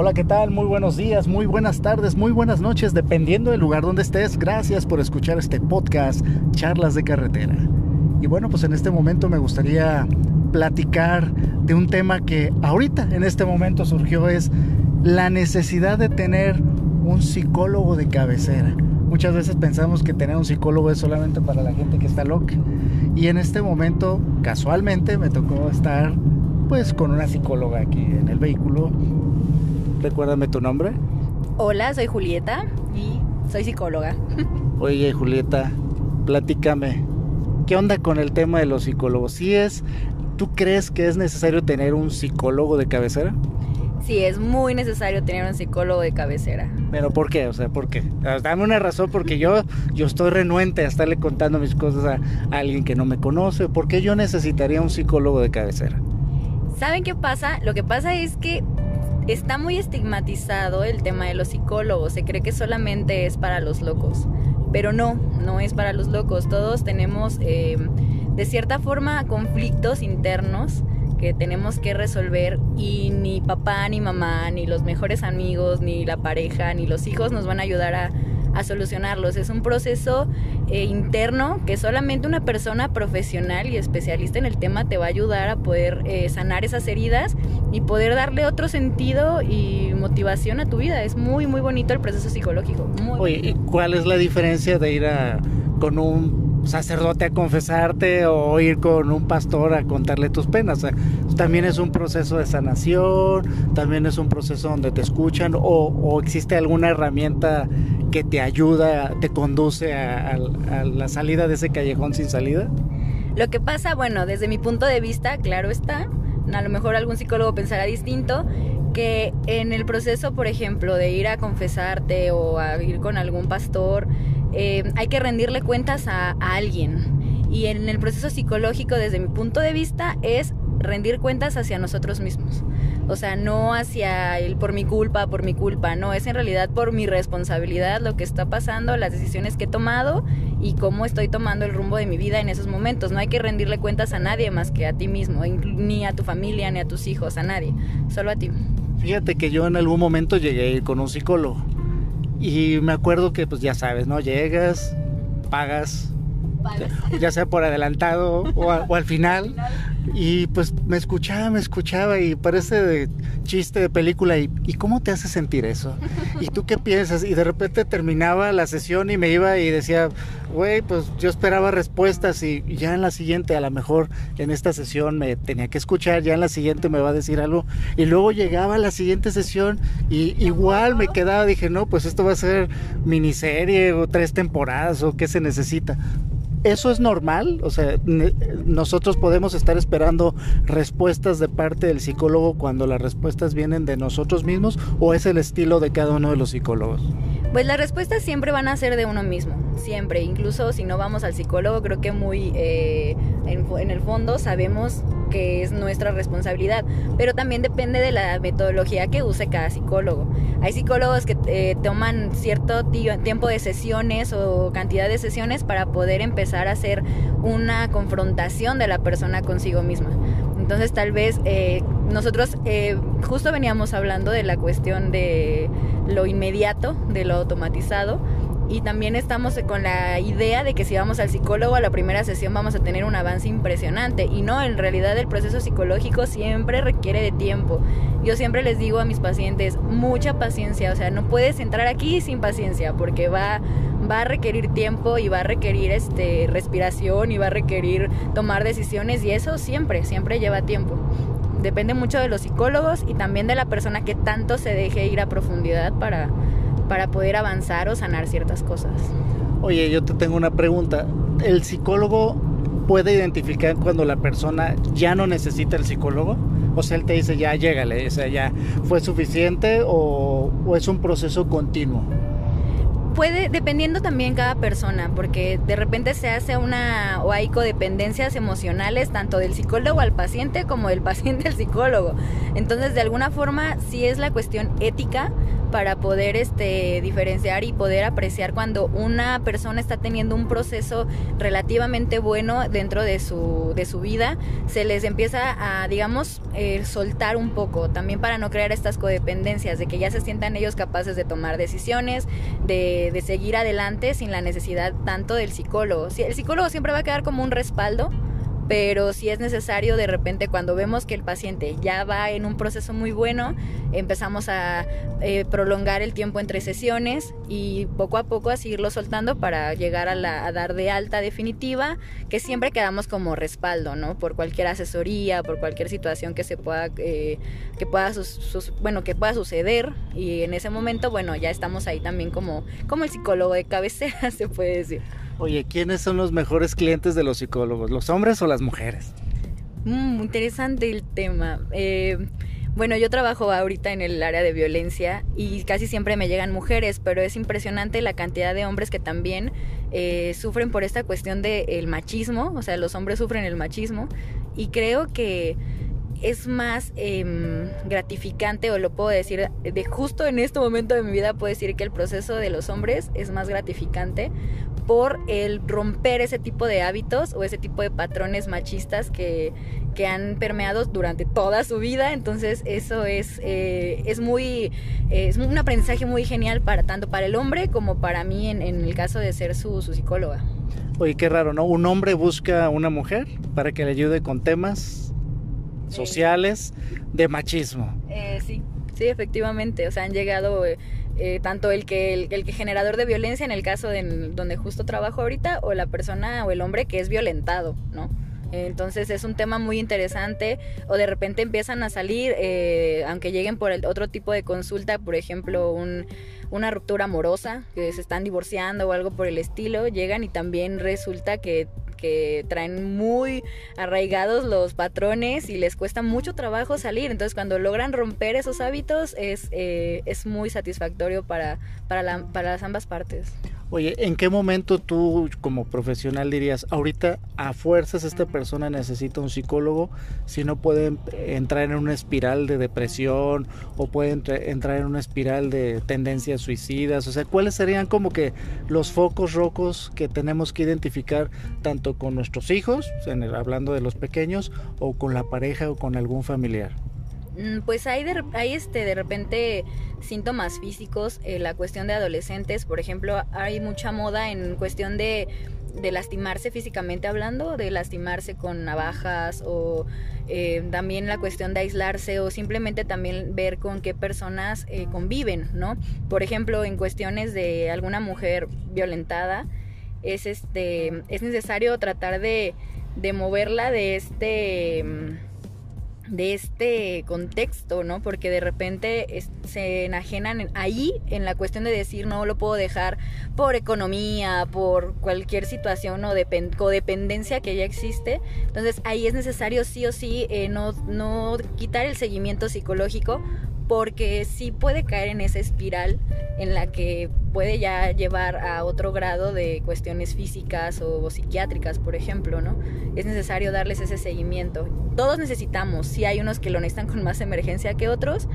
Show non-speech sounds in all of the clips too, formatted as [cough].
Hola, ¿qué tal? Muy buenos días, muy buenas tardes, muy buenas noches, dependiendo del lugar donde estés. Gracias por escuchar este podcast, Charlas de Carretera. Y bueno, pues en este momento me gustaría platicar de un tema que ahorita, en este momento surgió, es la necesidad de tener un psicólogo de cabecera. Muchas veces pensamos que tener un psicólogo es solamente para la gente que está loca. Y en este momento, casualmente, me tocó estar pues con una psicóloga aquí en el vehículo. Recuérdame tu nombre. Hola, soy Julieta y soy psicóloga. [laughs] Oye, Julieta, platícame. ¿Qué onda con el tema de los psicólogos? ¿Sí es, ¿Tú crees que es necesario tener un psicólogo de cabecera? Sí, es muy necesario tener un psicólogo de cabecera. ¿Pero por qué? O sea, ¿por qué? Dame una razón porque yo, yo estoy renuente a estarle contando mis cosas a, a alguien que no me conoce. ¿Por qué yo necesitaría un psicólogo de cabecera? ¿Saben qué pasa? Lo que pasa es que está muy estigmatizado el tema de los psicólogos. Se cree que solamente es para los locos. Pero no, no es para los locos. Todos tenemos, eh, de cierta forma, conflictos internos que tenemos que resolver y ni papá, ni mamá, ni los mejores amigos, ni la pareja, ni los hijos nos van a ayudar a a solucionarlos. Es un proceso eh, interno que solamente una persona profesional y especialista en el tema te va a ayudar a poder eh, sanar esas heridas y poder darle otro sentido y motivación a tu vida. Es muy, muy bonito el proceso psicológico. Oye, ¿y cuál es la diferencia de ir a, con un sacerdote a confesarte o ir con un pastor a contarle tus penas. también es un proceso de sanación, también es un proceso donde te escuchan o, o existe alguna herramienta que te ayuda, te conduce a, la salida de ese callejón sin salida. Lo que pasa, bueno, desde mi punto de vista, claro está, a lo mejor algún psicólogo pensará distinto, que en el proceso, por ejemplo, de ir a confesarte o a ir con algún pastor, eh, hay que rendirle cuentas a, alguien. Y en el proceso psicológico, desde mi punto de vista, es rendir cuentas hacia nosotros mismos. O sea, no hacia el por mi culpa, por mi culpa, no, es en realidad por mi responsabilidad lo que está pasando, las decisiones que he tomado y cómo estoy tomando el rumbo de mi vida en esos momentos. No hay que rendirle cuentas a nadie más que a ti mismo, ni a tu familia, ni a tus hijos, a nadie, solo a ti. Fíjate que yo en algún momento llegué con un psicólogo y me acuerdo que, pues ya sabes, ¿no? Llegas, pagas, ya sea por adelantado o, al final. Y pues me escuchaba, me escuchaba y parece de chiste de película. ¿Y, ¿Y cómo te hace sentir eso? ¿Y tú qué piensas? Y de repente terminaba la sesión y me iba y decía, güey, pues yo esperaba respuestas y ya en la siguiente, a lo mejor en esta sesión me tenía que escuchar, ya en la siguiente me va a decir algo. Y luego llegaba la siguiente sesión y igual me quedaba, dije, no, pues esto va a ser miniserie o tres temporadas o qué se necesita ¿Eso es normal? O sea, nosotros podemos estar esperando respuestas de parte del psicólogo cuando las respuestas vienen de nosotros mismos o es el estilo de cada uno de los psicólogos? Pues las respuestas siempre van a ser de uno mismo, siempre. Incluso si no vamos al psicólogo, creo que muy eh, en, el fondo sabemos que es nuestra responsabilidad, pero también depende de la metodología que use cada psicólogo. Hay psicólogos que eh, toman cierto tiempo de sesiones o cantidad de sesiones para poder empezar a hacer una confrontación de la persona consigo misma. Entonces tal vez eh, nosotros eh, justo veníamos hablando de la cuestión de lo inmediato, de lo automatizado. Y también estamos con la idea de que si vamos al psicólogo a la primera sesión vamos a tener un avance impresionante. Y no, en realidad el proceso psicológico siempre requiere de tiempo. Yo siempre les digo a mis pacientes, mucha paciencia. O sea, no puedes entrar aquí sin paciencia porque va va a requerir tiempo y va a requerir este, respiración y va a requerir tomar decisiones y eso siempre, siempre lleva tiempo. Depende mucho de los psicólogos y también de la persona que tanto se deje ir a profundidad para, para poder avanzar o sanar ciertas cosas. Oye, yo te tengo una pregunta. ¿El psicólogo puede identificar cuando la persona ya no necesita el psicólogo? O sea, él te dice, ya llégale, o sea, ya fue suficiente o, o es un proceso continuo puede, dependiendo también cada persona, porque de repente se hace una o hay codependencias emocionales tanto del psicólogo al paciente como del [laughs] paciente al psicólogo. Entonces, de alguna forma, sí es la cuestión ética para poder este, diferenciar y poder apreciar cuando una persona está teniendo un proceso relativamente bueno dentro de su, de su vida, se les empieza a, digamos, eh, soltar un poco, también para no crear estas codependencias, de que ya se sientan ellos capaces de tomar decisiones, de, de seguir adelante sin la necesidad tanto del psicólogo. El psicólogo siempre va a quedar como un respaldo, pero si es necesario de repente cuando vemos que el paciente ya va en un proceso muy bueno, empezamos a eh, prolongar el tiempo entre sesiones y poco a poco a seguirlo soltando para llegar a, la, dar de alta definitiva, que siempre quedamos como respaldo, ¿no? Por cualquier asesoría, por cualquier situación que se pueda, eh, que pueda, bueno, que pueda suceder y en ese momento, bueno, ya estamos ahí también como, como el psicólogo de cabecera, [laughs] se puede decir. Oye, ¿quiénes son los mejores clientes de los psicólogos? ¿Los hombres o las mujeres? Mm, interesante el tema. Eh, bueno, yo trabajo ahorita en el área de violencia y casi siempre me llegan mujeres, pero es impresionante la cantidad de hombres que también eh, sufren por esta cuestión del machismo, o sea, los hombres sufren el machismo y creo que es más em, gratificante, o lo puedo decir, de justo en este momento de mi vida puedo decir que el proceso de los hombres es más gratificante por el romper ese tipo de hábitos o ese tipo de patrones machistas que, que han permeado durante toda su vida. Entonces eso es, eh, es muy, es un aprendizaje muy genial para tanto para el hombre como para mí en, en el caso de ser su, su psicóloga. Oye, qué raro, ¿no? Un hombre busca a una mujer para que le ayude con temas sociales de machismo. Eh, sí, sí, efectivamente. O sea, han llegado eh, eh, tanto el que, el, que generador de violencia en el caso de donde justo trabajo ahorita o la persona o el hombre que es violentado, ¿no? Entonces es un tema muy interesante o de repente empiezan a salir, aunque lleguen por el otro tipo de consulta, por ejemplo, un, una ruptura amorosa, que se están divorciando o algo por el estilo, llegan y también resulta que que traen muy arraigados los patrones y les cuesta mucho trabajo salir. Entonces cuando logran romper esos hábitos es, eh, es muy satisfactorio para, para, las ambas partes. Oye, ¿en qué momento tú como profesional dirías, ahorita a fuerzas esta persona necesita un psicólogo si no puede entrar en una espiral de depresión o puede entrar en una espiral de tendencias suicidas? O sea, ¿cuáles serían como que los focos rojos que tenemos que identificar tanto con nuestros hijos, hablando de los pequeños, o con la pareja o con algún familiar? Mm, pues hay, de, hay este, de repente síntomas físicos, eh, la cuestión de adolescentes, por ejemplo, hay mucha moda en cuestión de, de lastimarse físicamente hablando, de lastimarse con navajas o eh, también la cuestión de aislarse o simplemente también ver con qué personas eh, conviven, ¿no? Por ejemplo, en cuestiones de alguna mujer violentada, es, este, es necesario tratar de, de moverla de este de este contexto, ¿no? Porque de repente se enajenan ahí en la cuestión de decir no lo puedo dejar por economía, por cualquier situación o codependencia que ya existe. Entonces ahí es necesario sí o sí eh, no, no quitar el seguimiento psicológico porque sí puede caer en esa espiral en la que puede ya llevar a otro grado de cuestiones físicas o, psiquiátricas, por ejemplo, ¿no? Es necesario darles ese seguimiento. Todos necesitamos, sí hay unos que lo necesitan con más emergencia que otros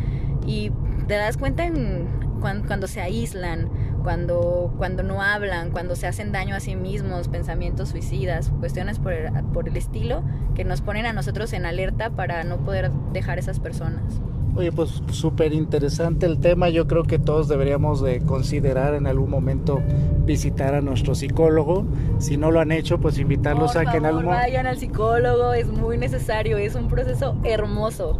y te das cuenta en, cuando, se aíslan, cuando, cuando no hablan, cuando se hacen daño a sí mismos, pensamientos suicidas, cuestiones por por el estilo que nos ponen a nosotros en alerta para no poder dejar esas personas. Oye, pues súper interesante el tema. Yo creo que todos deberíamos de considerar en algún momento visitar a nuestro psicólogo. Si no lo han hecho, pues invitarlos a que en algún vayan al psicólogo, es muy necesario, es un proceso hermoso.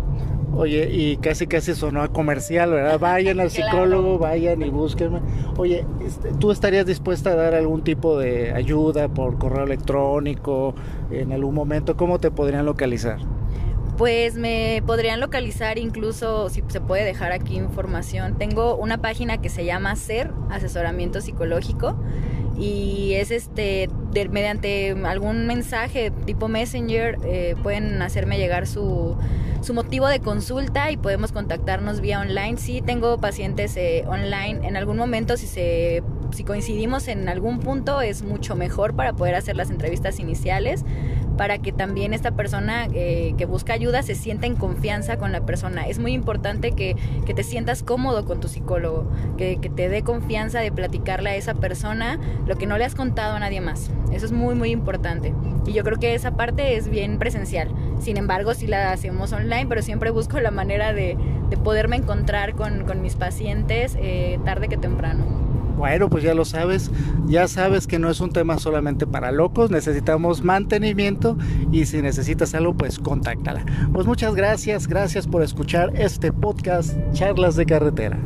Oye, y casi casi sonó a comercial, ¿verdad? Vayan al [laughs] psicólogo, vayan y búsquenme. Oye, este, ¿tú estarías dispuesta a dar algún tipo de ayuda por correo electrónico en algún momento? ¿Cómo te podrían localizar? Pues me podrían localizar incluso, si se puede dejar aquí información, tengo una página que se llama SER, Asesoramiento Psicológico, y es este, mediante algún mensaje tipo Messenger, eh, pueden hacerme llegar su, su motivo de consulta y podemos contactarnos vía online. Sí, tengo pacientes eh, online. En algún momento, si se si coincidimos en algún punto, es mucho mejor para poder hacer las entrevistas iniciales para que también esta persona eh, que busca ayuda se sienta en confianza con la persona. Es muy importante que, que te sientas cómodo con tu psicólogo, que, que, te dé confianza de platicarle a esa persona lo que no le has contado a nadie más. Eso es muy, muy importante. Y yo creo que esa parte es bien presencial. Sin embargo, sí la hacemos online, pero siempre busco la manera de, de poderme encontrar con, con mis pacientes eh, tarde que temprano. Bueno, pues ya lo sabes, ya sabes que no es un tema solamente para locos, necesitamos mantenimiento y si necesitas algo, pues contáctala. Pues muchas gracias, gracias por escuchar este podcast, Charlas de Carretera.